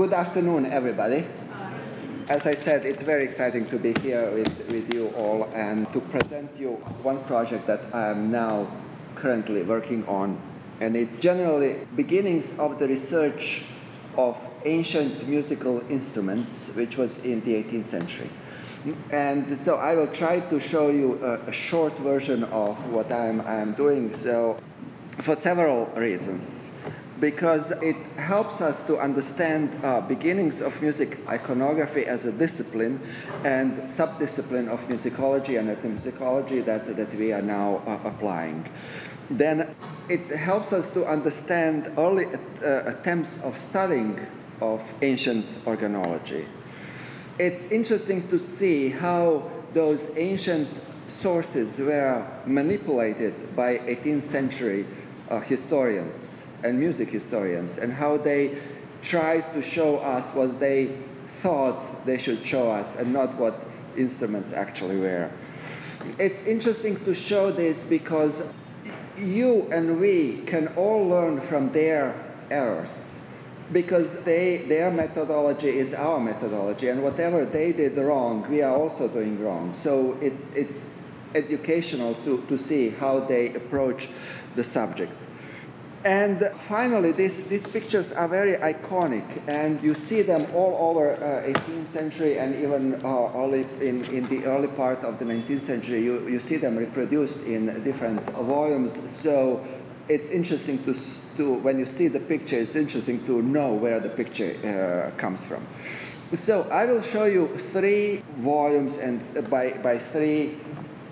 good afternoon, everybody. As I said, it's very exciting to be here with, with you all and to present you one project that I am now currently working on. And it's generally beginnings of the research of ancient musical instruments, which was in the 18th century. And so I will try to show you a, a short version of what I'm, I'm doing. So, for several reasons because it helps us to understand uh, beginnings of music iconography as a discipline and subdiscipline of musicology and ethnomusicology that, that we are now uh, applying. Then it helps us to understand early uh, attempts of studying of ancient organology. It's interesting to see how those ancient sources were manipulated by 18th century uh, historians and music historians and how they tried to show us what they thought they should show us and not what instruments actually were. It's interesting to show this because you and we can all learn from their errors because they, their methodology is our methodology and whatever they did wrong we are also doing wrong so it's, it's educational to, to see how they approach the subject and finally, this, these pictures are very iconic, and you see them all over uh, 18th century and even uh, early in, in the early part of the 19th century. You, you see them reproduced in different volumes. So it's interesting to, to, when you see the picture, it's interesting to know where the picture uh, comes from. So I will show you three volumes and by, by three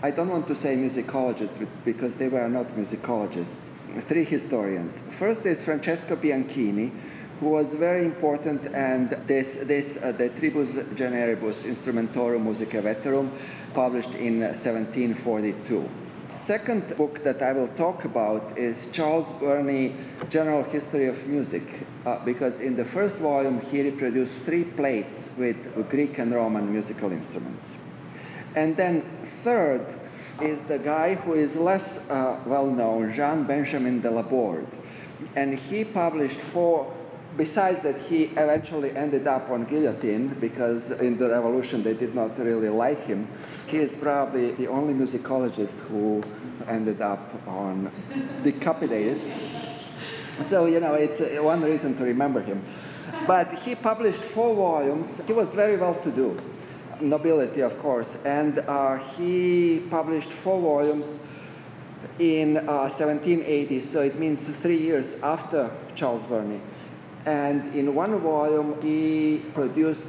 I don't want to say musicologists because they were not musicologists. Three historians. First is Francesco Bianchini, who was very important, and this, this uh, the Tribus Generibus Instrumentorum Musicae Veterum, published in 1742. Second book that I will talk about is Charles Burney, General History of Music, uh, because in the first volume he reproduced three plates with Greek and Roman musical instruments. And then third is the guy who is less uh, well known, Jean Benjamin de Laborde. And he published four, besides that, he eventually ended up on guillotine because in the revolution they did not really like him. He is probably the only musicologist who ended up on decapitated. So, you know, it's uh, one reason to remember him. But he published four volumes. He was very well to do nobility, of course. And uh, he published four volumes in uh, 1780, so it means three years after Charles Burney. And in one volume, he produced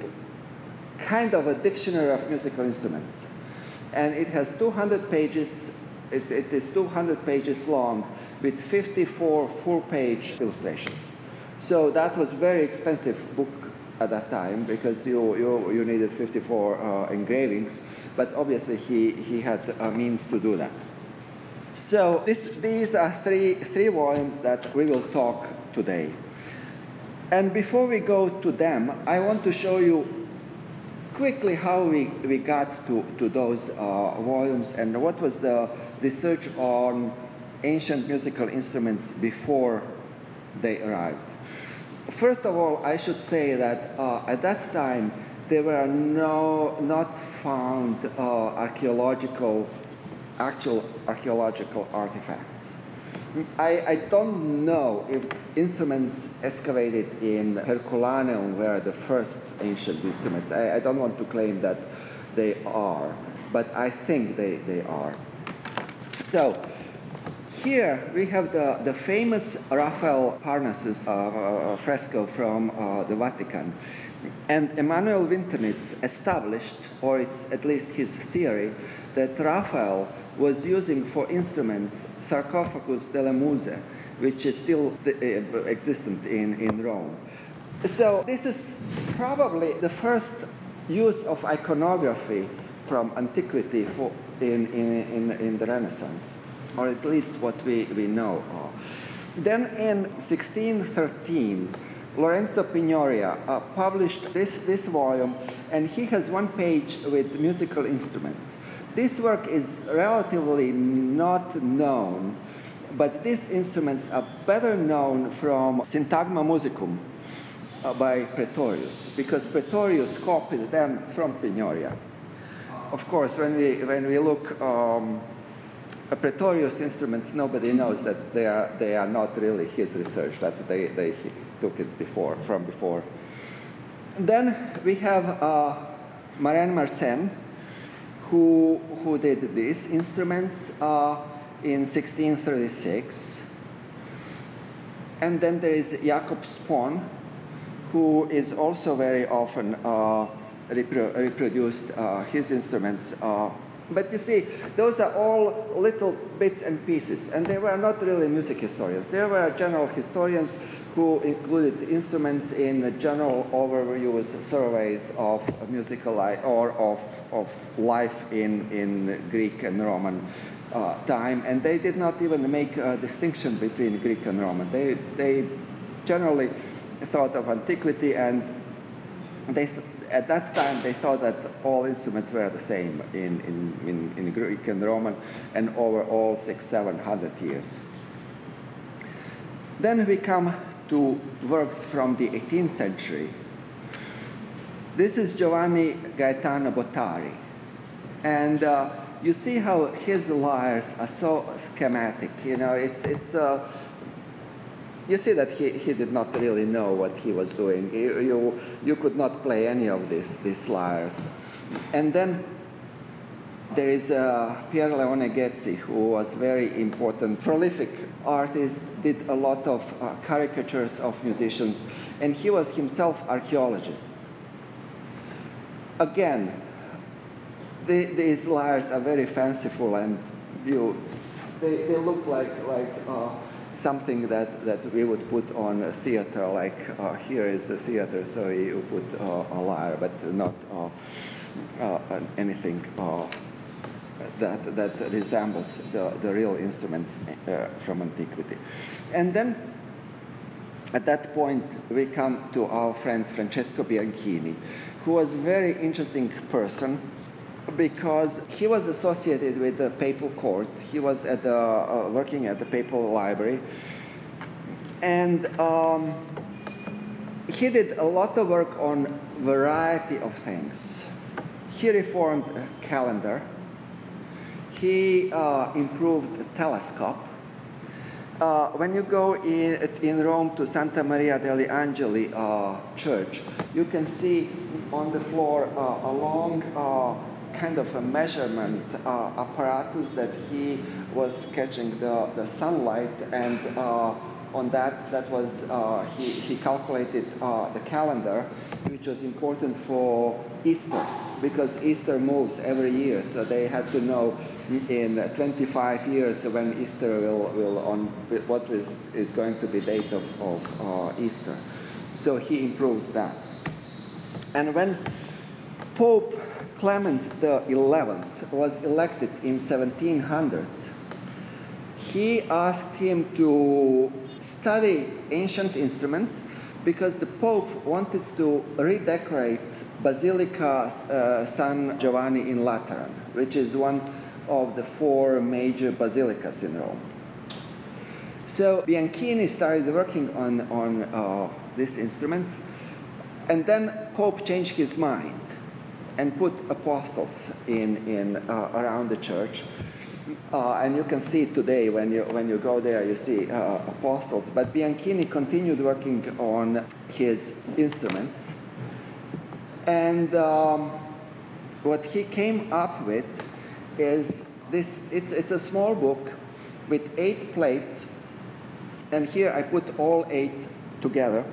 kind of a dictionary of musical instruments. And it has 200 pages, it, it is 200 pages long with 54 full page illustrations. So that was very expensive book at that time because you, you, you needed 54 uh, engravings, but obviously he, he had means to do that. So this, these are three, three volumes that we will talk today. And before we go to them, I want to show you quickly how we, we got to, to those uh, volumes and what was the research on ancient musical instruments before they arrived. First of all, I should say that uh, at that time there were no not found uh, archaeological, actual archaeological artifacts. I, I don't know if instruments excavated in Herculaneum were the first ancient instruments. I, I don't want to claim that they are, but I think they, they are. So, here we have the, the famous Raphael Parnassus uh, uh, fresco from uh, the Vatican. And Emanuel Winternitz established, or it's at least his theory, that Raphael was using for instruments sarcophagus delle Muse, which is still the, uh, existent in, in Rome. So this is probably the first use of iconography from antiquity for, in, in, in, in the Renaissance or at least what we, we know of. Then in 1613, Lorenzo Pignoria uh, published this, this volume, and he has one page with musical instruments. This work is relatively not known, but these instruments are better known from Syntagma Musicum. uh, by Praetorius because Praetorius copied them from Pignoria. Of course, when we, when we look um, at Praetorius instruments, nobody knows that they are, they are not really his research, that they, they took it before, from before. And then we have uh, Mersenne who, who did these instruments uh, in 1636. And then there is Jakob Spon, who is also very often uh, repro reproduced uh, his instruments. But you see, those are all little bits and pieces, and they were not really music historians. They were general historians who included instruments in general overviews, surveys of musical life or of, of life in, in Greek and Roman uh, time, and they did not even make a distinction between Greek and Roman. They, they generally thought of antiquity, and they th at that time they thought that all instruments were the same in, in, in, in Greek and Roman, and over all six, seven hundred years. Then we come to works from the 18th century. This is Giovanni Gaetano Bottari, and uh, you see how his lyres are so schematic. You know, it's it's. Uh, you see that he, he did not really know what he was doing. You, you, you could not play any of these, these lyres. And then there is uh, Pier Leone Ghezzi, who was very important, prolific artist, did a lot of uh, caricatures of musicians, and he was himself archaeologist. Again, the, these lyres are very fanciful, and you, they, they look like, like uh, something that, that we would put on a theater, like uh, here is a theater, so you put uh, a lyre, but not uh, uh anything that, that resembles the, the real instruments from antiquity. And then at that point, we come to our friend Francesco Bianchini, who was a very interesting person because he was associated with the papal court. He was at the, uh, working at the papal library. And um, he did a lot of work on variety of things. He reformed calendar. He uh, improved the telescope. Uh, when you go in, in Rome to Santa Maria degli Angeli uh, church, you can see on the floor uh, a long uh, kind of a measurement uh, apparatus that he was catching the, the sunlight and uh, on that that was uh, he, he calculated uh, the calendar which was important for Easter because Easter moves every year so they had to know in 25 years when Easter will, will on what is, is going to be date of, of uh, Easter. So he improved that. And when Pope Clement XI was elected in 1700, he asked him to study ancient instruments because the Pope wanted to redecorate Basilica uh, San Giovanni in Lateran, which is one of the four major basilicas in Rome. So Bianchini started working on, on uh, these instruments, and then Pope changed his mind and put apostles in, in uh, around the church. Uh, and you can see today when you, when you go there, you see uh, apostles. But Bianchini continued working on his instruments. And um, what he came up with is this it's, it's a small book with eight plates. And here I put all eight together.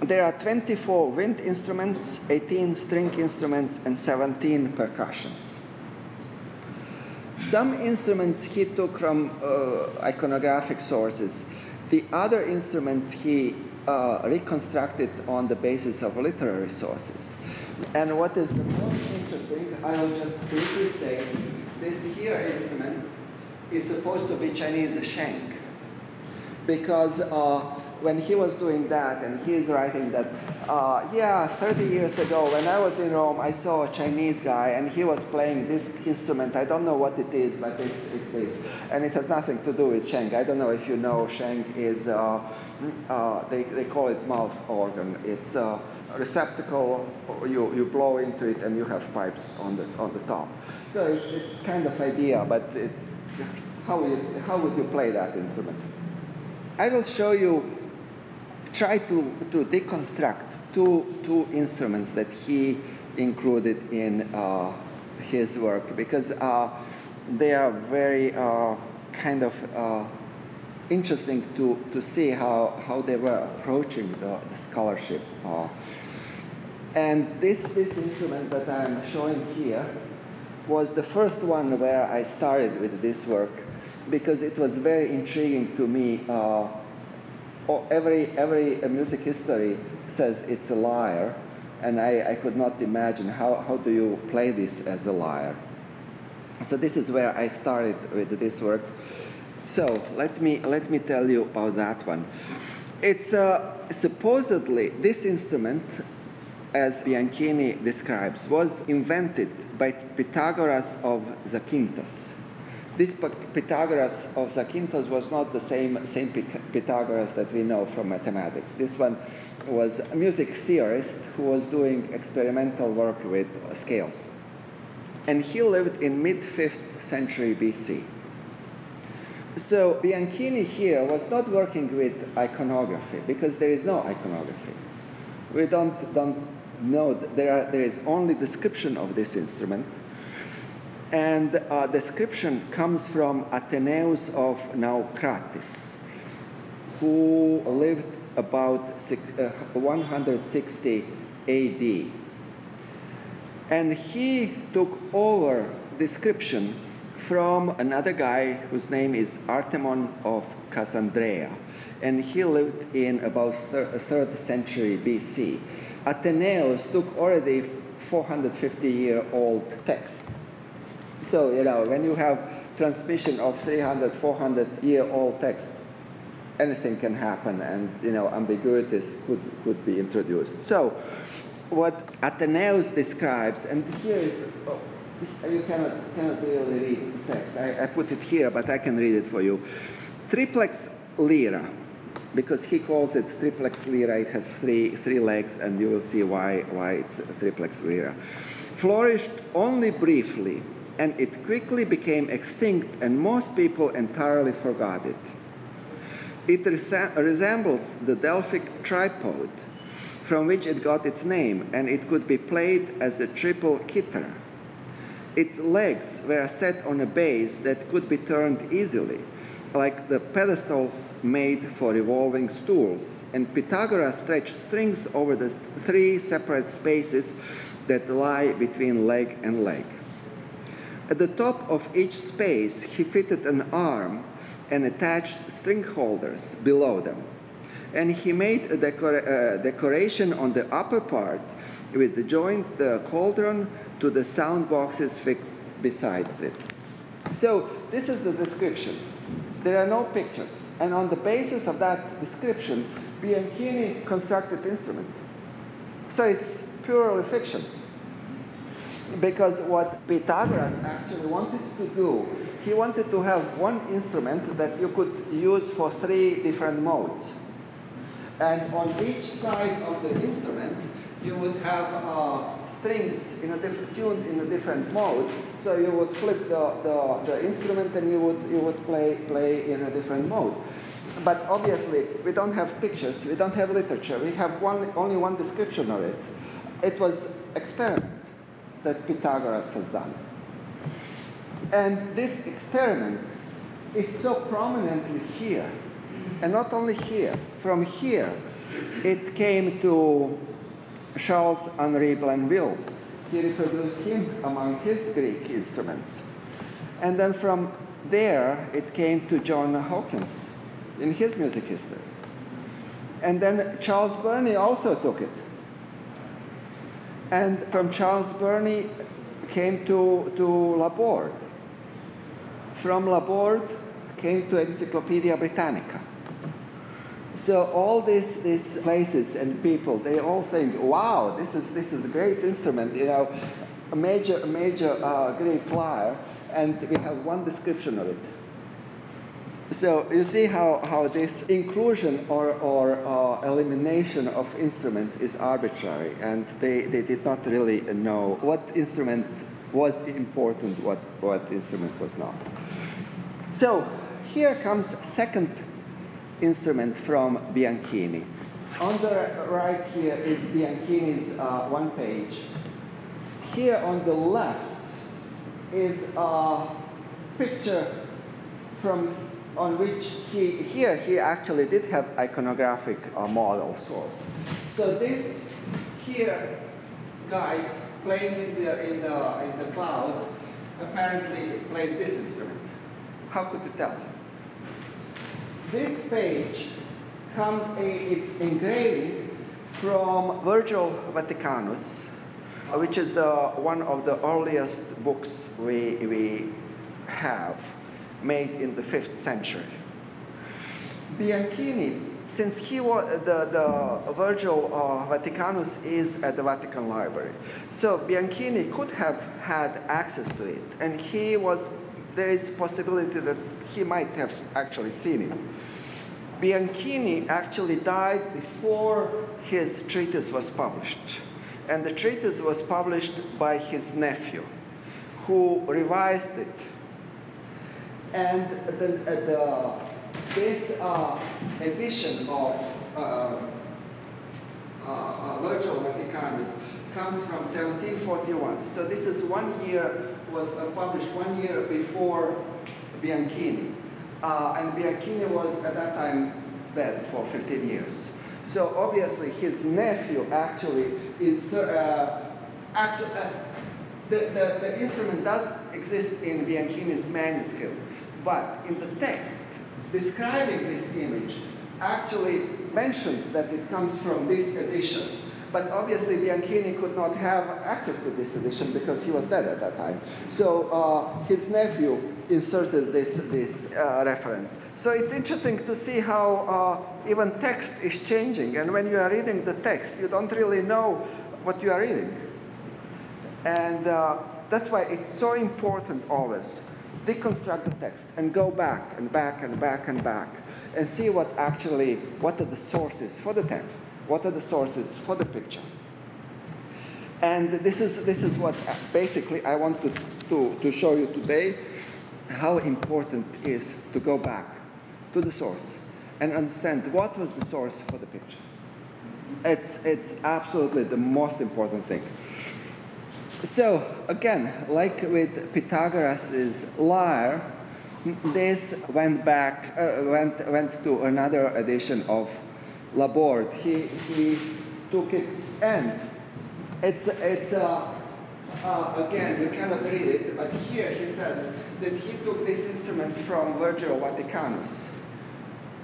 There are 24 wind instruments, 18 string instruments, and 17 percussions. Some instruments he took from uh, iconographic sources. The other instruments he uh, reconstructed on the basis of literary sources. And what is the most interesting, I will just briefly say, this here instrument is supposed to be Chinese sheng because uh, when he was doing that, and he is writing that Uh, yeah, 30 years ago, when I was in Rome, I saw a Chinese guy and he was playing this instrument. I don't know what it is, but it's, it's this. And it has nothing to do with Sheng. I don't know if you know, Sheng is, uh, uh, they, they call it mouth organ. It's a receptacle, you, you blow into it and you have pipes on the, on the top. So it's, it's kind of idea, but it, how, you, how would you play that instrument? I will show you, try to, to deconstruct two, two instruments that he included in uh, his work because uh, they are very uh, kind of uh, interesting to, to see how, how they were approaching the, the scholarship. Uh. and this, this instrument that I'm showing here was the first one where I started with this work because it was very intriguing to me. Uh, every, every music history says it's a lyre, and I, I could not imagine how, how do you play this as a lyre. So this is where I started with this work. So let me, let me tell you about that one. It's uh, supposedly this instrument, as Bianchini describes, was invented by Pythagoras of Zakynthos this Pythagoras of Zakynthos was not the same, same Pythagoras that we know from mathematics. This one was a music theorist who was doing experimental work with scales. And he lived in mid 5th century BC. So Bianchini here was not working with iconography because there is no iconography. We don't, don't know, there, are, there is only description of this instrument and uh, description comes from Athenaeus of Naucratis, who lived about uh, 160 AD. And he took over description from another guy whose name is Artemon of Cassandreia. And he lived in about thir- 3rd century BC. Athenaeus took already 450 year old text so, you know, when you have transmission of 300, 400 year old text, anything can happen and, you know, ambiguities could, could be introduced. So, what Athenaeus describes, and here is, oh, you cannot, cannot really read the text. I, I put it here, but I can read it for you. Triplex lyra, because he calls it triplex lyra. it has three, three legs, and you will see why, why it's triplex lyra. flourished only briefly and it quickly became extinct, and most people entirely forgot it. It resa- resembles the Delphic tripod, from which it got its name, and it could be played as a triple kithara. Its legs were set on a base that could be turned easily, like the pedestals made for revolving stools, and Pythagoras stretched strings over the three separate spaces that lie between leg and leg. At the top of each space, he fitted an arm and attached string holders below them. And he made a decor- uh, decoration on the upper part with the joint the cauldron to the sound boxes fixed beside it. So this is the description. There are no pictures. And on the basis of that description, Bianchini constructed instrument. So it's purely fiction because what Pythagoras actually wanted to do, he wanted to have one instrument that you could use for three different modes. And on each side of the instrument, you would have uh, strings in a different tuned in a different mode. So you would flip the, the, the instrument and you would you would play play in a different mode. But obviously we don't have pictures, we don't have literature, we have one only one description of it. It was experiment that Pythagoras has done. And this experiment is so prominently here, and not only here, from here, it came to Charles Henri Blainville. He reproduced him among his Greek instruments. And then from there, it came to John Hawkins in his music history. And then Charles Burney also took it. And from Charles Burney came to, to Laborde. From Laborde came to Encyclopedia Britannica. So all these, these places and people, they all think, wow, this is, this is a great instrument, you know, a major, major uh, Greek lyre, and we have one description of it. So you see how, how this inclusion or, or uh, elimination of instruments is arbitrary, and they, they did not really know what instrument was important, what, what instrument was not. So here comes second instrument from Bianchini. On the right here is Bianchini's uh, one page. Here on the left is a picture from on which he here he actually did have iconographic uh, model source. So this here guy playing in the in the in the cloud apparently plays this instrument. How could you tell? This page comes, it's engraving from Virgil Vaticanus, which is the, one of the earliest books we, we have made in the 5th century. Bianchini, since he was the, the Virgil uh, Vaticanus is at the Vatican Library, so Bianchini could have had access to it, and he was there is possibility that he might have actually seen it. Bianchini actually died before his treatise was published. And the treatise was published by his nephew, who revised it. And the, the, this uh, edition of uh, uh, uh Vaticanus comes from 1741. So this is one year, was uh, published one year before Bianchini. Uh, and Bianchini was at that time dead for 15 years. So obviously his nephew actually, is, uh, actually the, the, the instrument does exist in Bianchini's manuscript, but in the text describing this image actually mentioned that it comes from this edition. But obviously Bianchini could not have access to this edition because he was dead at that time. So uh, his nephew inserted this, this uh, reference. So it's interesting to see how uh, even text is changing. And when you are reading the text, you don't really know what you are reading. And uh, that's why it's so important always deconstruct the text and go back and back and back and back and see what actually, what are the sources for the text, what are the sources for the picture. And this is, this is what uh, basically I want to, to, to show you today how important it is to go back to the source and understand what was the source for the picture. It's, it's absolutely the most important thing. So, again, like with Pythagoras' lyre, this went back, uh, went, went to another edition of Laborde. He, he took it, and it's, it's uh, uh, again, you cannot read it, but here he says, that he took this instrument from Virgil Vaticanus.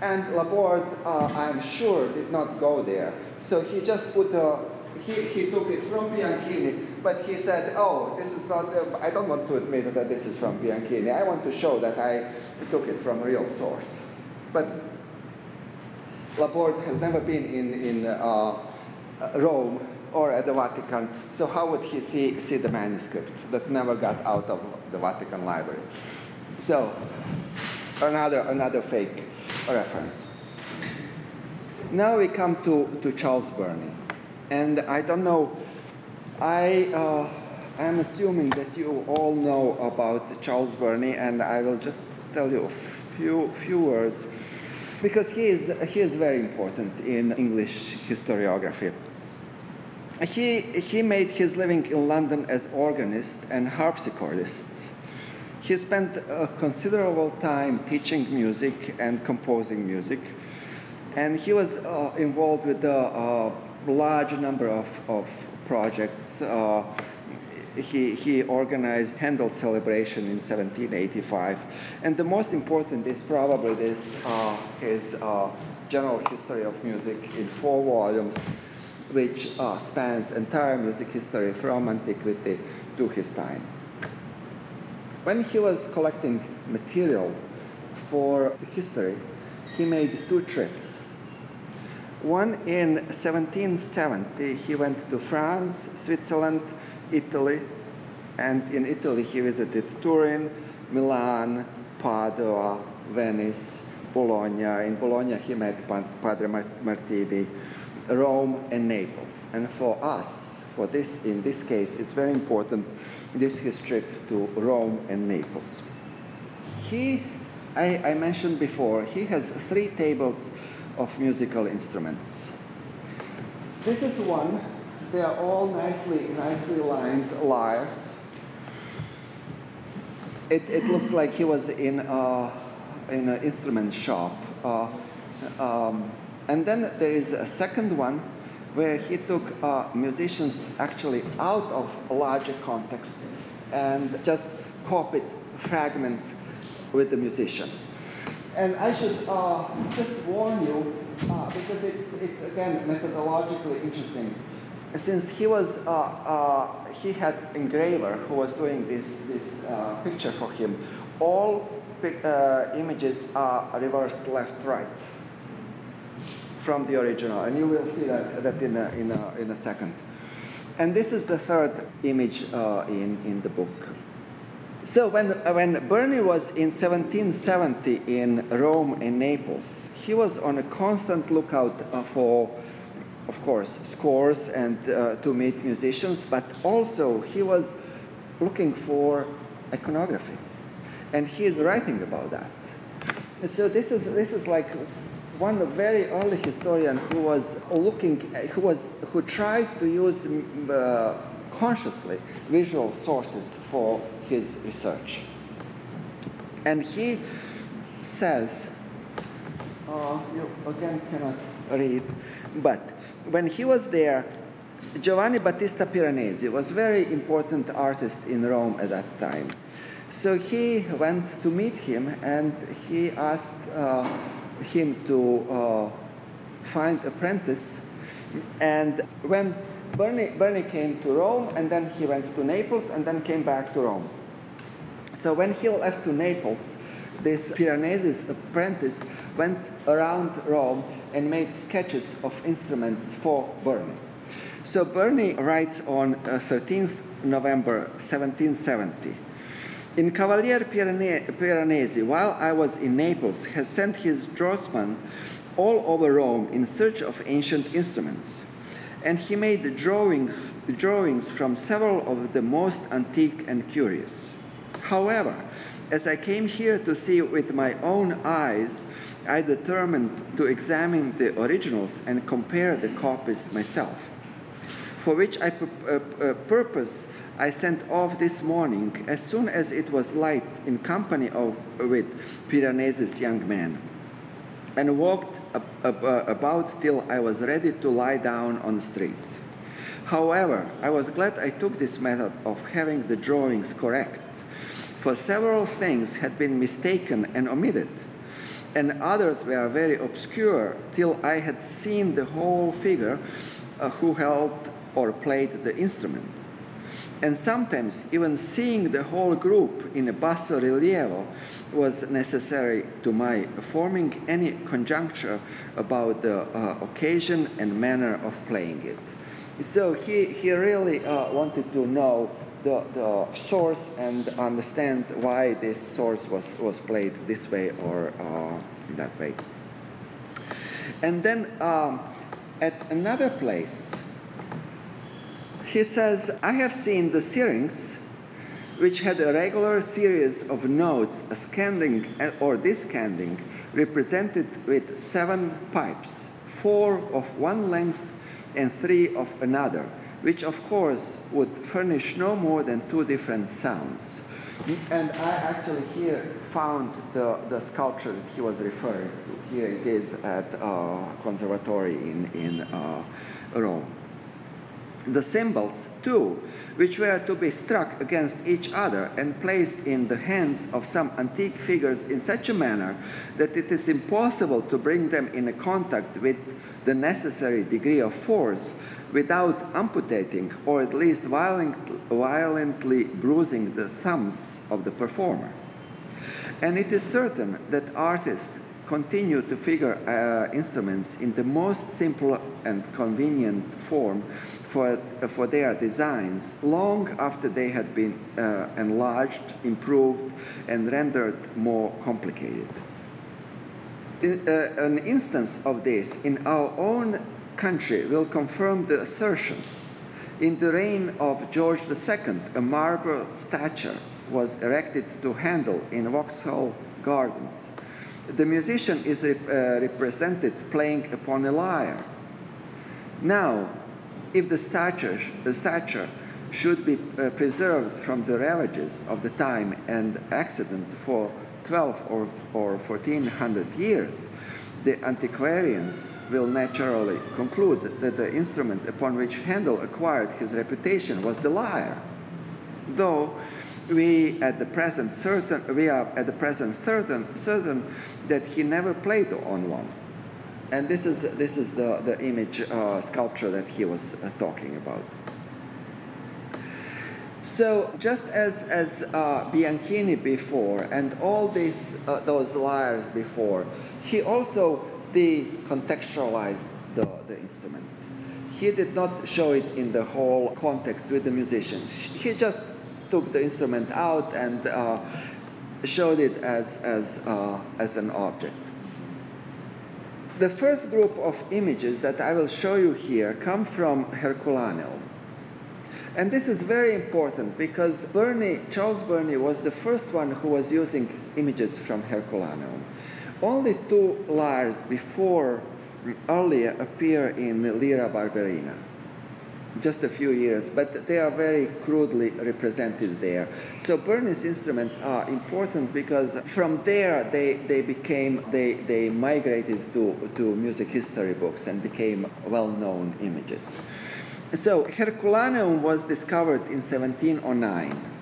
And Laborde, uh, I'm sure, did not go there. So he just put a, he, he took it from Bianchini, but he said, oh, this is not, uh, I don't want to admit that this is from Bianchini. I want to show that I took it from a real source. But Laborde has never been in, in uh, Rome or at the Vatican, so how would he see, see the manuscript that never got out of the Vatican Library? So, another, another fake reference. Now we come to, to Charles Burney. And I don't know, I uh, am assuming that you all know about Charles Burney, and I will just tell you a few, few words because he is, he is very important in English historiography. He, he made his living in London as organist and harpsichordist. He spent a considerable time teaching music and composing music, and he was uh, involved with a, a, large number of, of projects. Uh, he, he organized Handel celebration in 1785, and the most important is probably this uh, his uh, general history of music in four volumes which uh, spans entire music history from antiquity to his time. When he was collecting material for the history, he made two trips One in 1770, he went to France, Switzerland, Italy, and in Italy he visited Turin, Milan, Padua, Venice, Bologna. In Bologna he met Padre Martini, Rome, and Naples. And for us, for this, in this case, it's very important, this his trip to Rome and Naples. He, I, I mentioned before, he has three tables of musical instruments. This is one. They are all nicely, nicely lined lyres. It, it looks like he was in, a, in an instrument shop. Uh, um, and then there is a second one where he took uh, musicians actually out of a larger context and just copied a fragment with the musician. And I should uh, just warn you, uh, because it's, it's again methodologically interesting. Since he was, uh, uh he had engraver who was doing this, this uh, picture for him, all uh, images are reversed left, right from the original. And you will see that, that in, a, in, a, in a second. And this is the third image in, in the book. So when, when Burney was in 1770 in Rome and Naples, he was on a constant lookout uh, for, of course, scores and uh, to meet musicians, but also he was looking for iconography. And he is writing about that. So this is, this is like one very early historian who was looking, who, was, who tried to use uh, consciously visual sources for his research. And he says, uh, you again cannot read, but when he was there, Giovanni Battista Piranesi was very important artist in Rome at that time. So he went to meet him and he asked uh, him to uh, find apprentice. And when Burney, Burney came to Rome and then he went to Naples and then came back to Rome. So when he left to Naples, this Piranesi's apprentice went around Rome and made sketches of instruments for Burney. So Burney writes on uh, 13th November 1770. In Cavalier Piranesi, while I was in Naples, has sent his draughtsman all over Rome in search of ancient instruments and he made drawings, drawings from several of the most antique and curious. However, as I came here to see with my own eyes, I determined to examine the originals and compare the copies myself. For which I uh, uh, purpose I sent off this morning as soon as it was light in company of with Piranesi's young man, and walked uh, about till I was ready to lie down on the street. However, I was glad I took this method of having the drawings correct, for several things had been mistaken and omitted, and others were very obscure till I had seen the whole figure uh, who held or played the instrument. And sometimes even seeing the whole group in a basso rilievo was necessary to my forming any conjecture about the uh, occasion and manner of playing it. So he, he really uh, wanted to know the, the source and understand why this source was, was played this way or uh, that way. And then um, at another place, he says, I have seen the syrinx which had a regular series of notes ascending or descending, represented with seven pipes, four of one length and three of another, which of course would furnish no more than two different sounds. And I actually here found the, the sculpture that he was referring to. Here it is at uh, Conservatory in, in uh, Rome. The cymbals, too, which were to be struck against each other and placed in the hands of some antique figures in such a manner that it is impossible to bring them in contact with the necessary degree of force without amputating or at least violent, violently bruising the thumbs of the performer. And it is certain that artists continue to figure uh, instruments in the most simple and convenient form for, uh, for their designs long after they had been uh, enlarged, improved, and rendered more complicated. In, uh, an instance of this in our own country will confirm the assertion. In the reign of George II, a marble statue was erected to Handel in Vauxhall Gardens. The musician is rep uh, represented playing upon a lyre. Now, if the stature, the stature should be uh, preserved from the ravages of the time and accident for 12 or, or 1400 years, the antiquarians will naturally conclude that the instrument upon which Handel acquired his reputation was the lyre. Though we at the present certain we are at the present certain certain that he never played on one and this is this is the the image uh, sculpture that he was uh, talking about so just as as uh, Bianchini before and all these uh, those lyres before he also decontextualized the, the instrument he did not show it in the whole context with the musicians he just took the instrument out and uh, showed it as, as, uh, as an object. The first group of images that I will show you here come from Herculaneum. And this is very important because Charles Burney was the first one who was using images from Herculaneum. Only two lyres before earlier appear in Lyra Barberina just a few years, but they are very crudely represented there. So Burney's instruments are important because from there they, they became, they, they migrated to, to music history books and became well-known images. So Herculaneum was discovered in 1709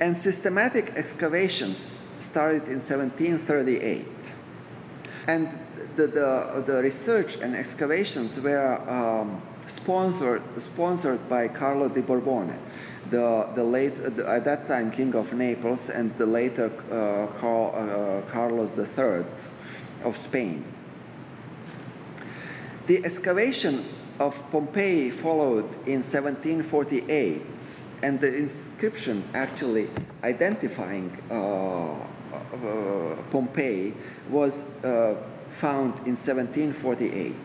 and systematic excavations started in 1738. And the, the, the research and excavations were um, sponsored, sponsored by Carlo di Borbone, the, the late, the, at that time King of Naples, and the later uh, Carl, uh, Carlos III of Spain. The excavations of Pompeii followed in 1748, and the inscription actually identifying uh, uh Pompeii was uh, found in 1748.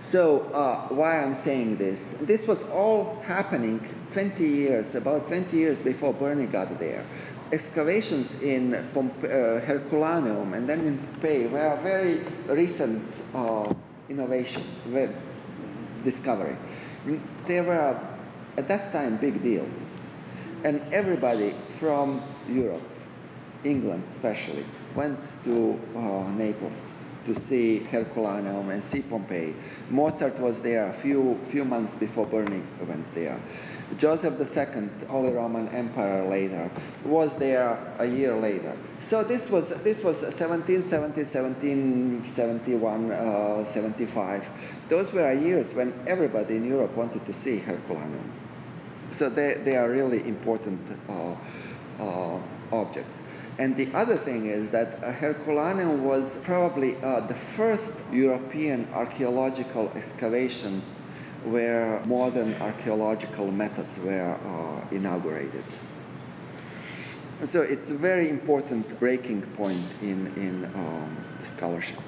So uh, why I'm saying this? This was all happening 20 years, about 20 years before Burney got there. Excavations in Pompe- uh, Herculaneum and then in Pompeii were very recent uh, innovation, discovery. They were at that time big deal. And everybody from Europe, England especially, went to uh, Naples to see Herculaneum and see Pompeii. Mozart was there a few, few months before Burney went there. Joseph II, Holy Roman Emperor later, was there a year later. So this was, this was 1770, 1771, uh, 75. Those were years when everybody in Europe wanted to see Herculaneum. So they, they are really important uh, uh, objects. And the other thing is that uh, Herculaneum was probably uh, the first European archaeological excavation where modern archaeological methods were uh, inaugurated. So it's a very important breaking point in, in um, the scholarship.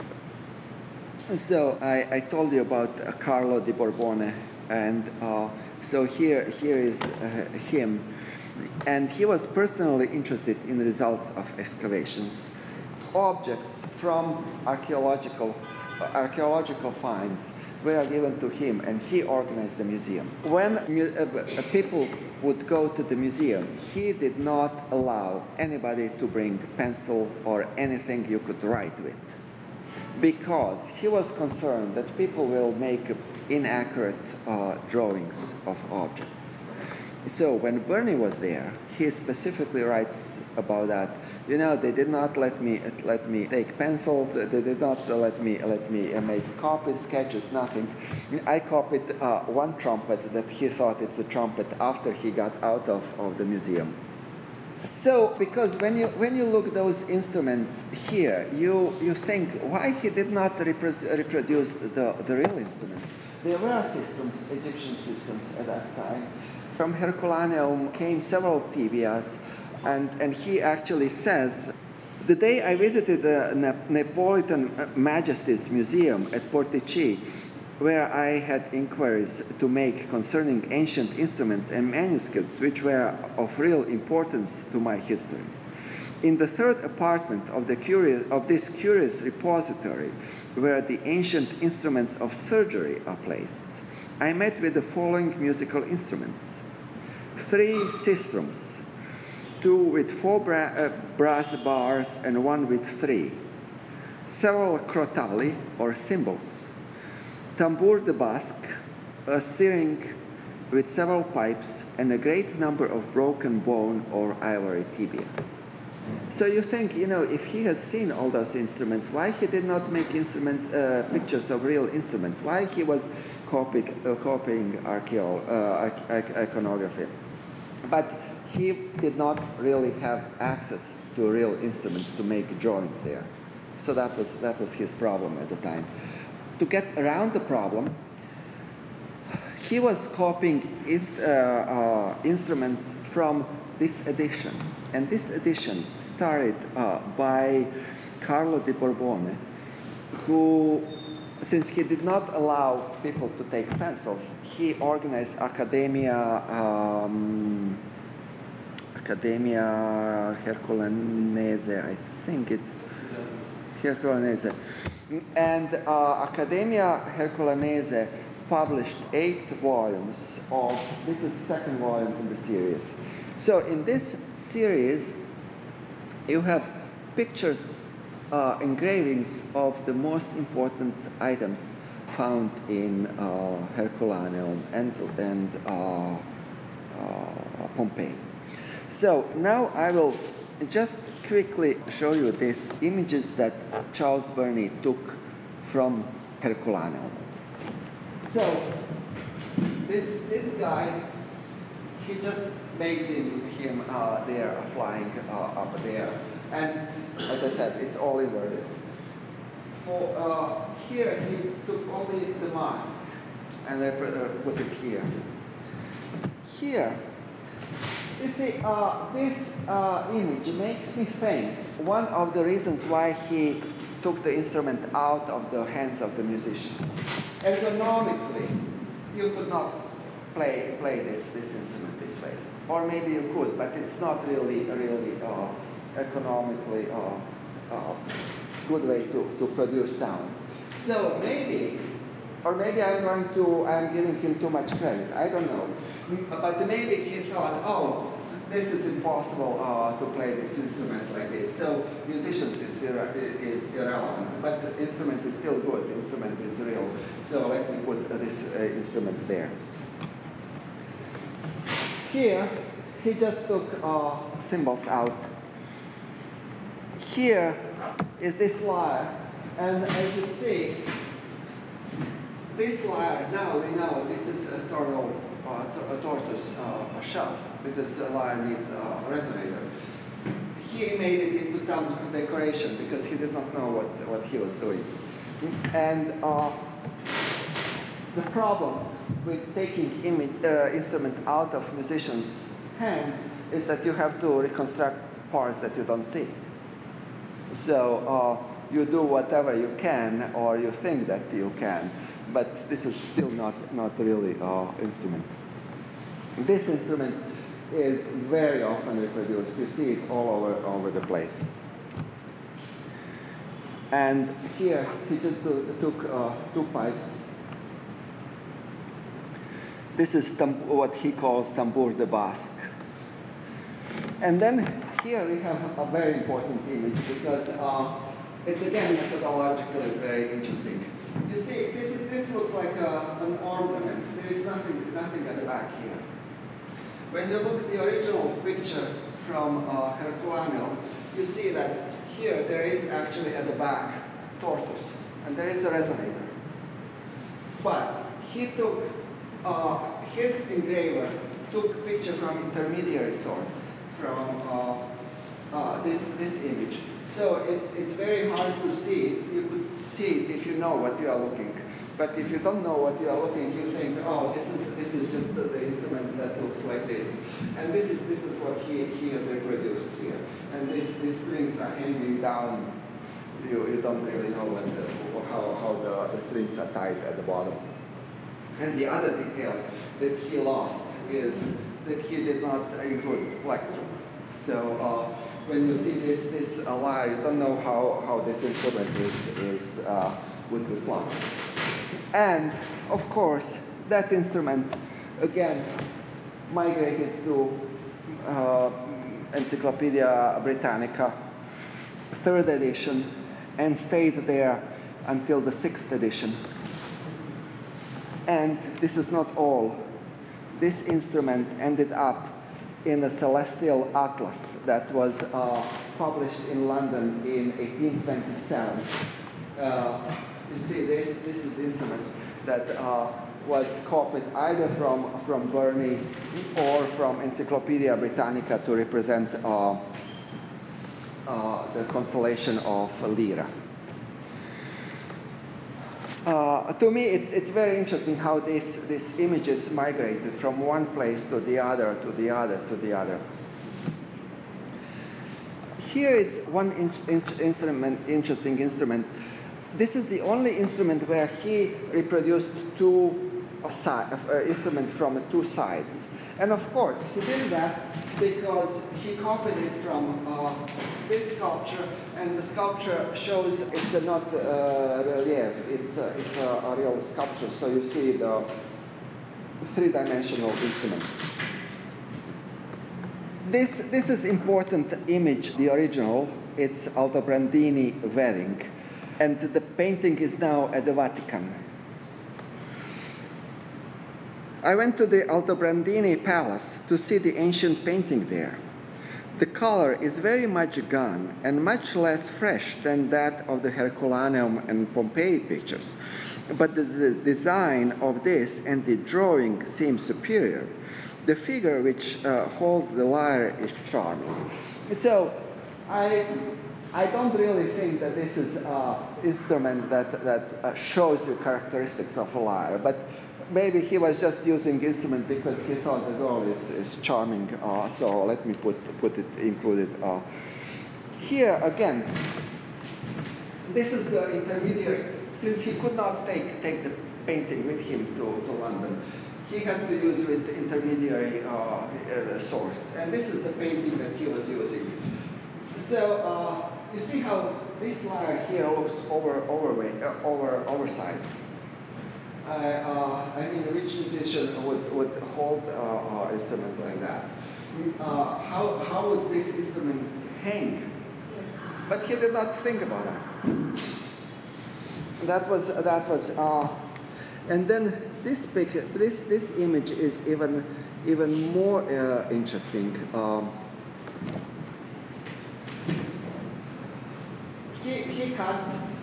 So I, I, told you about uh, Carlo di Borbone, and uh, so here, here is uh, him and he was personally interested in the results of excavations. Objects from archaeological, archaeological finds were given to him and he organized the museum. When uh, uh, people would go to the museum, he did not allow anybody to bring pencil or anything you could write with because he was concerned that people will make inaccurate uh, drawings of objects. So when Burney was there, he specifically writes about that. You know, they did not let me let me take pencil. They did not let me let me uh, make copies, sketches, nothing. I copied uh, one trumpet that he thought it's a trumpet after he got out of, of the museum. So, because when you when you look those instruments here, you you think why he did not repro- reproduce the, the real instruments. There were sistrums, Egyptian sistrums at that time. From Herculaneum came several tibias, and and he actually says. The day I visited the Neapolitan uh, Majesty's Museum at Portici, where I had inquiries to make concerning ancient instruments and manuscripts which were of real importance to my history. In the third apartment of, the curious, of this curious repository, where the ancient instruments of surgery are placed, I met with the following musical instruments three sistrums, two with four bra- uh, brass bars and one with three, several crotali or cymbals, tambour de basque, a syringe with several pipes, and a great number of broken bone or ivory tibia. So you think, you know, if he has seen all those instruments, why he did not make instrument uh, pictures of real instruments? Why he was copying, uh, copying archeo, uh, iconography? But he did not really have access to real instruments to make joints there. So that was, that was his problem at the time to get around the problem, he was copying his, uh, uh, instruments from this edition. And this edition started uh, by Carlo di Borbone, who, since he did not allow people to take pencils, he organized Academia, um, Academia Herculanese, I think it's Herculanese. And uh, Academia Herculanese published eight volumes of, this is second volume in the series. So in this series, you have pictures, uh, engravings of the most important items found in uh, Herculaneum and, and uh, uh Pompeii. So now I will just quickly show you these images that Charles Burney took from Herculaneum. So this, this guy, he just made him, him uh, there, flying uh, up there. And as I said, it's all inverted. For uh, here, he took only the mask and I put it here. Here, you see, uh, this uh, image makes me think one of the reasons why he took the instrument out of the hands of the musician. Ergonomically, you could not play, play this, this instrument this way. Or maybe you could, but it's not really, really uh, economically uh, uh, good way to, to produce sound. So maybe, or maybe I'm going to, I'm giving him too much credit, I don't know. But maybe he thought, oh, this is impossible uh, to play this instrument like this. So musicians is, ir is irrelevant, but the instrument is still good. The instrument is real. So let me put this uh, instrument there. Here, he just took uh, cymbals out. Here is this lyre, and as you see, this lyre, now we know it is a, uh, a tortoise uh, shell because the lion needs a resonator. He made it into some decoration because he did not know what, what he was doing. And uh, the problem with taking image, uh, instrument out of musicians' hands is that you have to reconstruct parts that you don't see. So uh, you do whatever you can, or you think that you can, but this is still not, not really uh, instrument. This instrument is very often reproduced. You see it all over, over the place. And here he just took uh, two pipes. This is what he calls tambour de basque. And then here we have a very important image because uh, it's again methodologically very interesting. You see, this, is, this looks like a, an ornament. There is nothing, nothing at the back here. When you look at the original picture from uh, Herculaneum, you see that here there is actually at the back tortoise, and there is a resonator. But he took, uh, his engraver took picture from intermediary source from uh, uh, this, this image. So it's, it's very hard to see. You could see it if you know what you are looking. But if you don't know what you are looking, you think, oh, this is, this is just the, the instrument that looks like this. And this is, this is what he, he has reproduced here. And this, these strings are hanging down. You, you don't really know what the, how, how the, the strings are tied at the bottom. And the other detail that he lost is that he did not include plectrum. So uh, when you see this, this uh, lyre, you don't know how, how this instrument is, is uh, would be plucked. And of course, that instrument again migrated to uh, Encyclopedia Britannica, third edition, and stayed there until the sixth edition. And this is not all. This instrument ended up in a celestial atlas that was uh, published in London in 1827. Uh, you see, this, this is instrument that uh, was copied either from, from Burney or from Encyclopedia Britannica to represent uh, uh, the constellation of Lyra. Uh, to me, it's, it's very interesting how these, these images migrated from one place to the other, to the other, to the other. Here is one in, in, instrument, interesting instrument this is the only instrument where he reproduced two side, uh, instruments from two sides. And of course, he did that because he copied it from uh, this sculpture, and the sculpture shows it's not uh, relief, it's a, it's a, a real sculpture. So you see the three-dimensional instrument. This, this is important image, the original. It's Aldobrandini wedding and the painting is now at the Vatican. I went to the Aldobrandini Palace to see the ancient painting there. The color is very much gone and much less fresh than that of the Herculaneum and Pompeii pictures. But the design of this and the drawing seem superior. The figure which uh, holds the lyre is charming. So I I don't really think that this is an instrument that, that uh, shows you characteristics of a lyre, but maybe he was just using instrument because he thought the girl is, is charming, uh, so let me put, put it included. Uh. Here again, this is the intermediary, since he could not take, take the painting with him to, to London, he had to use with intermediary uh, uh, source. And this is the painting that he was using. So uh, you see how this lyre here looks over overweight, uh, over oversized. Uh, uh, I mean, which musician would, would hold an uh, uh, instrument like that? Uh, how, how would this instrument hang? But he did not think about that. That was that was, and then this picture, this this image is even even more interesting. Um, he, he cut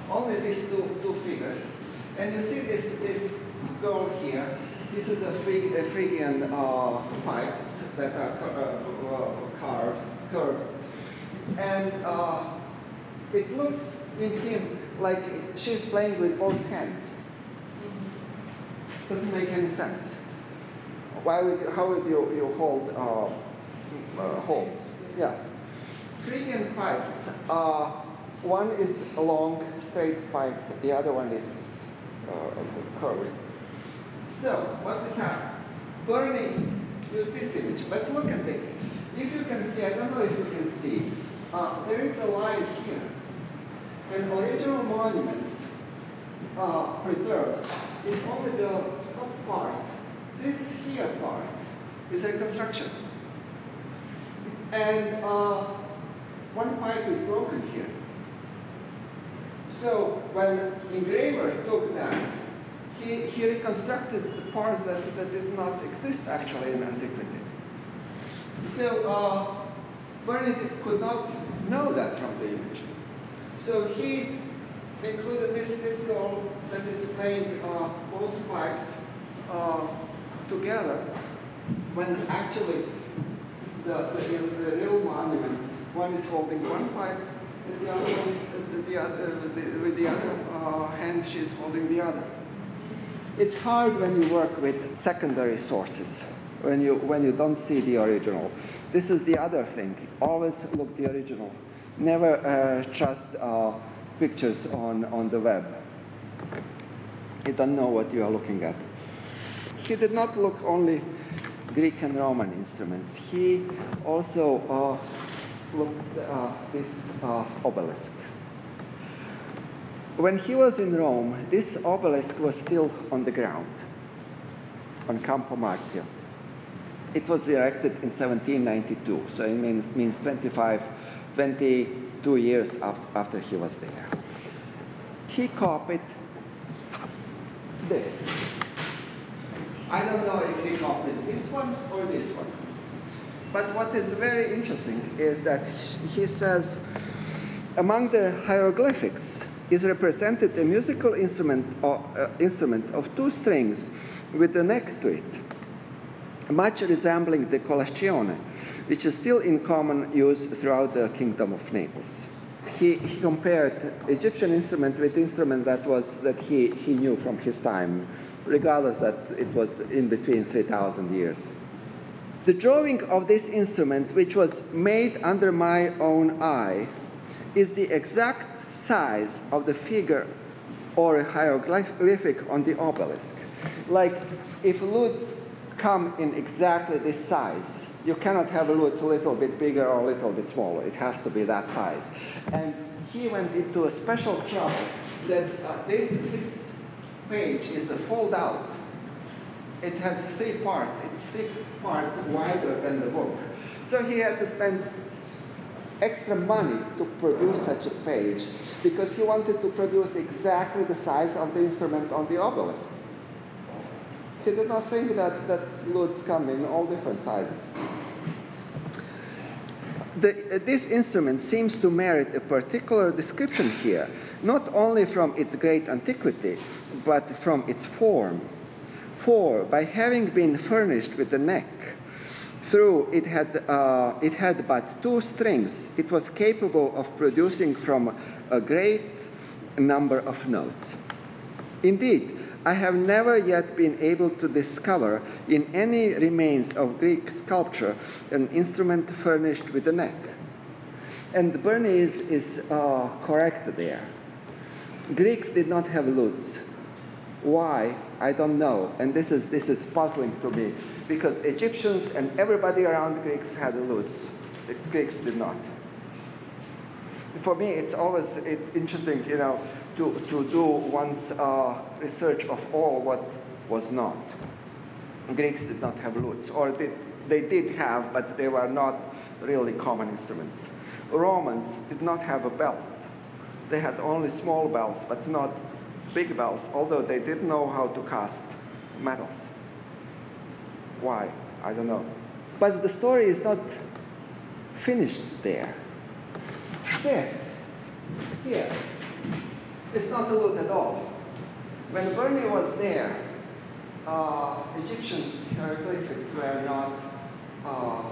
only these two, two figures. And you see this, this girl here. This is a, Phryg, a Phrygian uh, pipes that are uh, uh, carved, curved. And uh, it looks in him like she's playing with both hands. Doesn't make any sense. Why would you, how would you, you hold uh, uh, holes? Yes. Phrygian pipes are one is a long straight pipe, the other one is uh. So, what is happening? Burney use this image, but look at this. If you can see, I don't know if you can see, uh, there is a line here. An original monument uh, preserved is only the top part. This here part is a reconstruction. And uh, one pipe is broken here. So when engraver took that, he, he reconstructed the part that, that did not exist actually in antiquity. So uh, Burney could not know that from the image. So he included this, this that is playing uh, both pipes uh, together when actually the, the, the real monument, one is holding one pipe, and the other is the, the other, the, with the other uh, hand she's holding the other. It's hard when you work with secondary sources, when you, when you don't see the original. This is the other thing. Always look the original. Never uh, trust uh, pictures on, on the web. You don't know what you are looking at. He did not look only Greek and Roman instruments. He also at uh, this uh, obelisk. When he was in Rome, this obelisk was still on the ground, on Campo Marzio. It was erected in 1792, so it means, means 25, 22 years after he was there. He copied this. I don't know if he copied this one or this one. But what is very interesting is that he says among the hieroglyphics is represented a musical instrument, or, uh, instrument of two strings with a neck to it, much resembling the colascione, which is still in common use throughout the kingdom of Naples. He, he compared Egyptian instrument with instrument that was that he, he knew from his time regardless that it was in between 3,000 years. The drawing of this instrument, which was made under my own eye, is the exact size of the figure or a hieroglyphic on the obelisk. Like if lutes come in exactly this size, you cannot have a lute a little bit bigger or a little bit smaller. It has to be that size. And he went into a special trouble that uh, this, this page is a fold out. It has three parts. It's three parts wider than the book. So he had to spend extra money to produce such a page because he wanted to produce exactly the size of the instrument on the obelisk. He did not think that, that lutes come in all different sizes. The, this instrument seems to merit a particular description here, not only from its great antiquity, but from its form. For by having been furnished with a neck, through it had, uh, it had but two strings, it was capable of producing from a great number of notes. Indeed, I have never yet been able to discover in any remains of Greek sculpture an instrument furnished with a neck. And Burney is, is uh, correct there. Greeks did not have lutes. Why? I don't know. And this is, this is puzzling to me because Egyptians and everybody around Greeks had lutes. The Greeks did not. For me, it's always it's interesting, you know, to, to do one's uh, research of all what was not. Greeks did not have lutes, or they, they did have, but they were not really common instruments. Romans did not have bells. They had only small bells, but not big bells, although they didn't know how to cast metals. Why? I don't know. But the story is not finished there. This, here, it's not a lute at all. When Burney was there, uh, Egyptian hieroglyphics were not uh,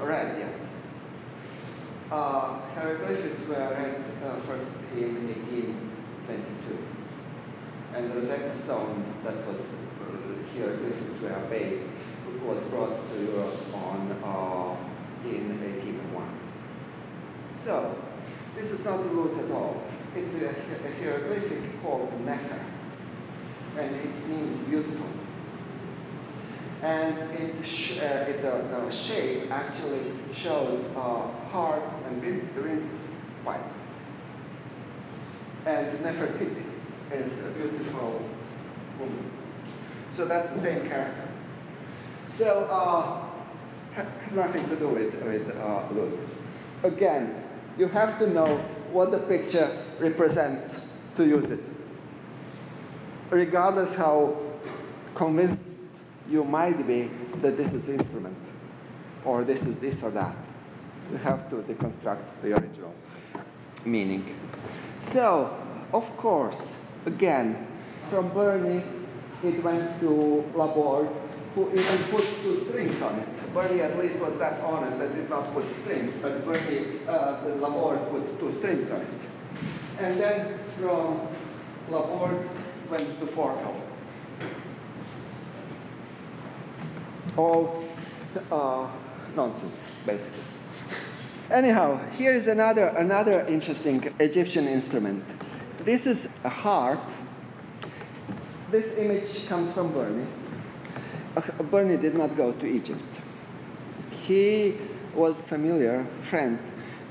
read yet. Uh, hieroglyphics were read uh, first in 1822 and the Rosetta Stone that was uh, hieroglyphs were based was brought to Europe on uh, in 1801. So this is not a lute at all. It's a, a hieroglyphic called Nefer, and it means beautiful. And it, uh, it uh, the shape actually shows a heart and wind, pipe. And Nefertiti is a beautiful woman. So that's the same character. So uh, has nothing to do with, with uh. Again, you have to know what the picture represents to use it. Regardless how convinced you might be that this is instrument or this is this or that. You have to deconstruct the original meaning. So, of course, again, from Burney, it went to Laborde, who even put two strings on it. Burney at least was that honest that did not put strings, but Burney, uh, Laborde puts two strings on it. And then from Laborde went to Forkel. All uh, nonsense, basically. Anyhow, here is another, another interesting Egyptian instrument. This is a harp. This image comes from Burney. Burney did not go to Egypt. He was familiar, friend,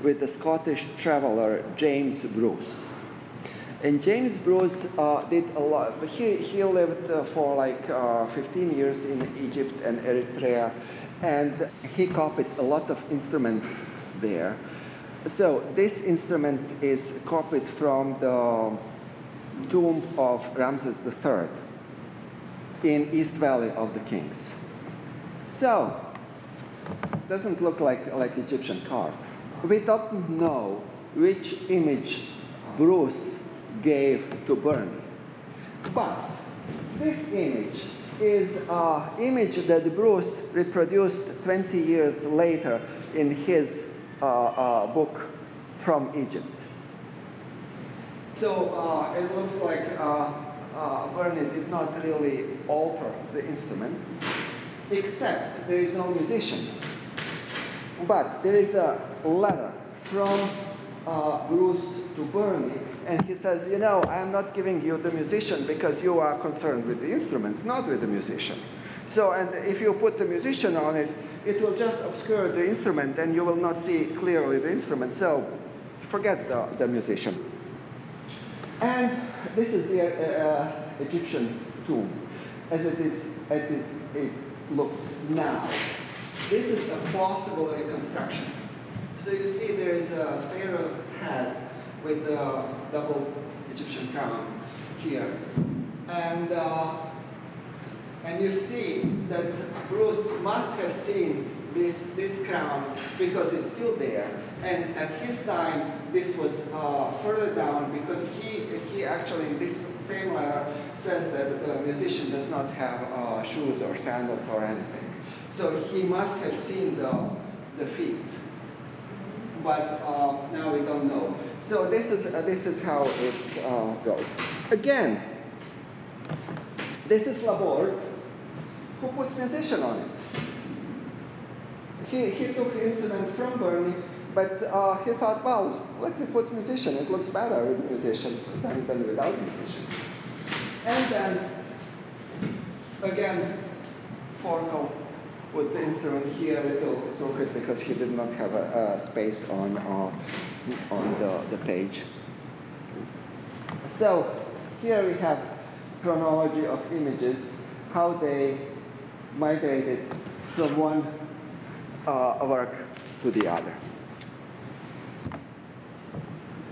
with the Scottish traveler James Bruce. And James Bruce uh, did a lot. He, he lived uh, for like uh, 15 years in Egypt and Eritrea, and he copied a lot of instruments there. So this instrument is copied from the tomb of Ramses III in East Valley of the Kings. So, doesn't look like, like Egyptian carp. We don't know which image Bruce gave to Burney. But this image is an image that Bruce reproduced 20 years later in his uh, book from Egypt. So uh, it looks like uh, uh, Burney did not really alter the instrument, except there is no musician. But there is a letter from Bruce to Burney, and he says, You know, I'm not giving you the musician because you are concerned with the instrument, not with the musician. So, and if you put the musician on it, it will just obscure the instrument and you will not see clearly the instrument. So, forget the, the musician. And this is the uh, Egyptian tomb as it is, as it looks now. This is a possible reconstruction. So you see there is a pharaoh head with the double Egyptian crown here. And, uh, and you see that Bruce must have seen this, this crown because it's still there. And at his time, this was uh, further down because he, he actually, in this same letter, says that the musician does not have uh, shoes or sandals or anything. So he must have seen the, the feet. But uh, now we don't know. So this is, uh, this is how it uh, goes. Again, this is Laborde, who put musician on it. He, he took instrument from Burney, but uh, he thought, well, let me put musician. It looks better with musician than, than without musician. And then, again, Forkel put the instrument here little crooked because he did not have a, a space on, uh, on the, the page. So here we have chronology of images, how they migrated from one uh, work to the other.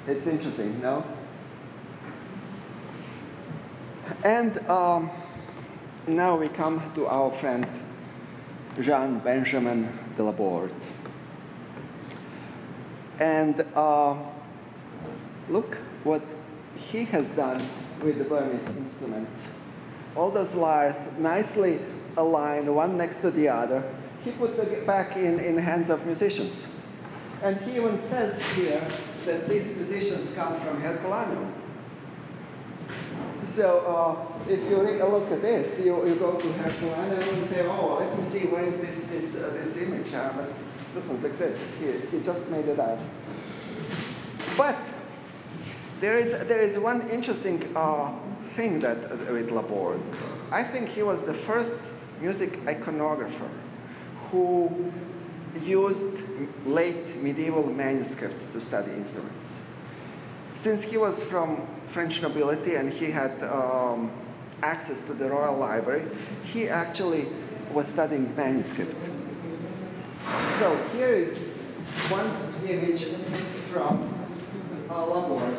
It's interesting, no? And um, now we come to our friend Jean Benjamin Delaborde. And uh, look what he has done with the Burney's instruments. All those lyres nicely aligned, one next to the other. He put them back in, in hands of musicians. And he even says here that these musicians come from Herculaneum. So uh, if you look at this, you, you go to Herculaneum and say, oh, let me see, where is this, this, uh, this image? Uh, but it doesn't exist. He, he just made it up. But there is, there is one interesting uh, thing that uh, with Laborde. I think he was the first music iconographer who used late medieval manuscripts to study instruments. Since he was from French nobility and he had um, access to the royal library, he actually was studying manuscripts. So here is one image from uh,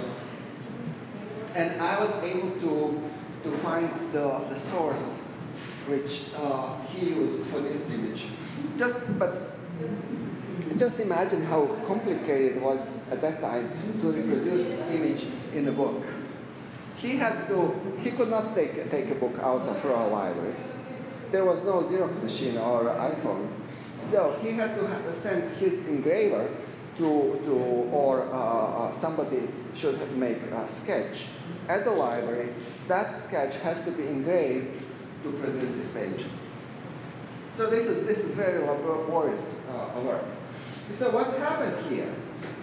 and I was able to, to find the, the source which uh, he used for this image. Just, but just imagine how complicated it was at that time to reproduce image in a book. He had to, he could not take, take a book out of Royal Library. there was no Xerox machine or iPhone. So he had to send his engraver to, to or uh, uh, somebody should make a sketch at the library. That sketch has to be engraved to produce this page. So this is, this is very laborious uh, work. So what happened here?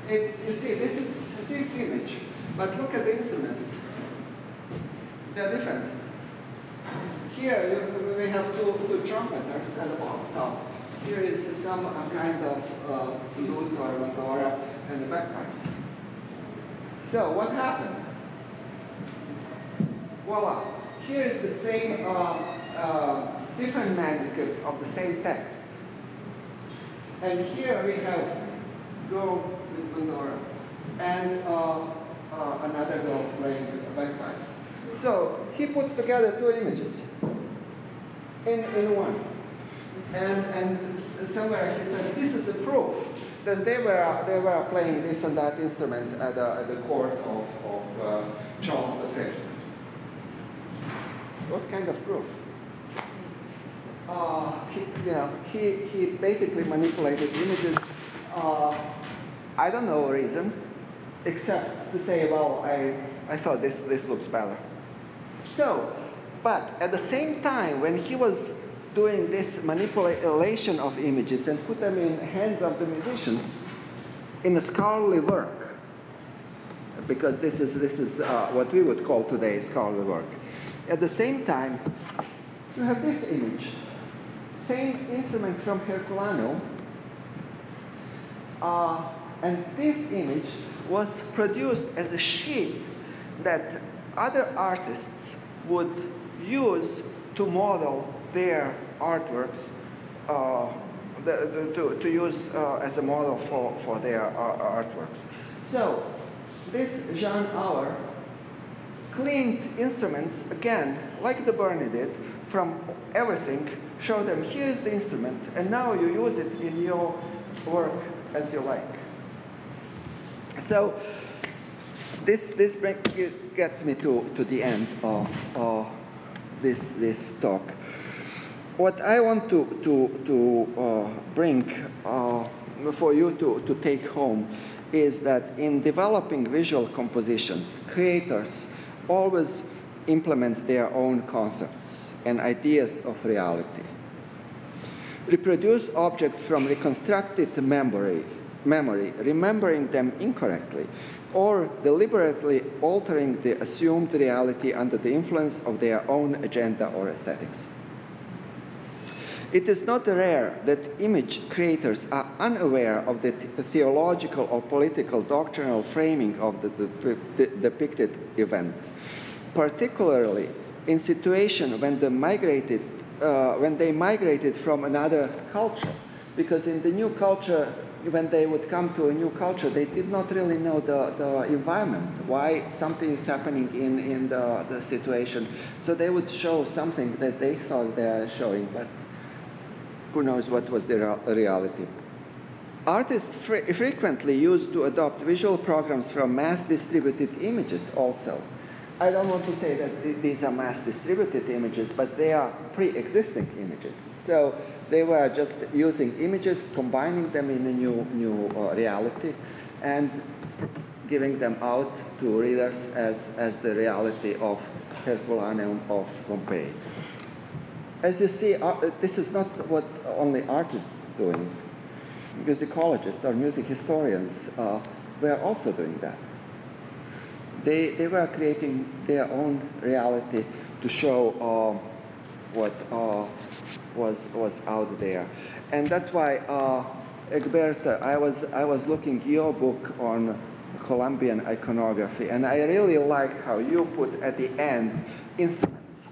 It's, you see, this is this image, but look at the instruments. They're different. Here you, we have two, two trumpeters at the top. Here is some kind of uh, lute or mandora and the bagpipes. So what happened? Voila. Here is the same uh, uh, different manuscript of the same text. And here we have go with mandora and uh, uh, another girl playing bagpipes. So he put together two images in, in one. And, and somewhere he says, this is a proof that they were, they were playing this and that instrument at the, at the court of, of uh, Charles V. What kind of proof? Uh, he, you know, he, he basically manipulated images. Uh, I don't know a reason except to say, well, I, I thought this, this looks better. So, but at the same time, when he was doing this manipulation of images and put them in hands of the musicians in a scholarly work, because this is, this is uh, what we would call today scholarly work. At the same time, you have this image, same instruments from Herculaneum, uh, and this image was produced as a sheet that other artists would use to model their artworks, uh, the, the, to, to use uh, as a model for, for their uh, artworks. So, this Jean Auer cleaned instruments, again, like the Burney did, from everything, show them, here's the instrument, and now you use it in your work as you like. So this, this bring, gets me to, to the end of uh, this, this talk. What I want to, to, to uh, bring uh, for you to, to take home is that in developing visual compositions, creators always implement their own concepts and ideas of reality. Reproduce objects from reconstructed memory memory, remembering them incorrectly, or deliberately altering the assumed reality under the influence of their own agenda or aesthetics. It is not rare that image creators are unaware of the theological or political doctrinal framing of the, depicted event, particularly in situations when, the migrated, uh, when they migrated from another culture. Because in the new culture, when they would come to a new culture, they did not really know the, the environment, why something is happening in, in the, the situation. So they would show something that they thought they are showing, but who knows what was the reality. Artists fre frequently used to adopt visual programs from mass distributed images also. I don't want to say that these are mass distributed images, but they are pre-existing images. So they were just using images, combining them in a new, new uh, reality, and giving them out to readers as, as the reality of Herculaneum of Pompeii. As you see, uh, this is not what only artists doing. Musicologists or music historians uh, were also doing that. They, they were creating their own reality to show uh, what uh, was, was out there. And that's why, uh, Egberto, I was, I was looking your book on Colombian iconography, and I really liked how you put at the end instruments.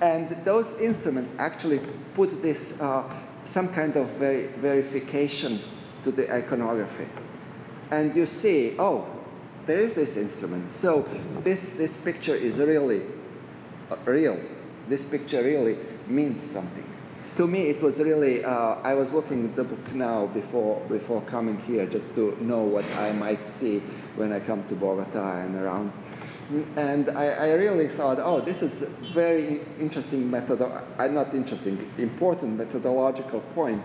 And those instruments actually put this, uh, some kind of very verification to the iconography. And you see, oh, there is this instrument. So this, this picture is really uh, real this picture really means something. To me, it was really, uh, I was looking at the book now before, before coming here just to know what I might see when I come to Bogota and around. And I, I really thought, oh, this is very interesting method, uh, not interesting, important methodological point.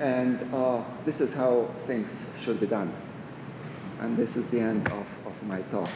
And uh, this is how things should be done. And this is the end of, of my talk.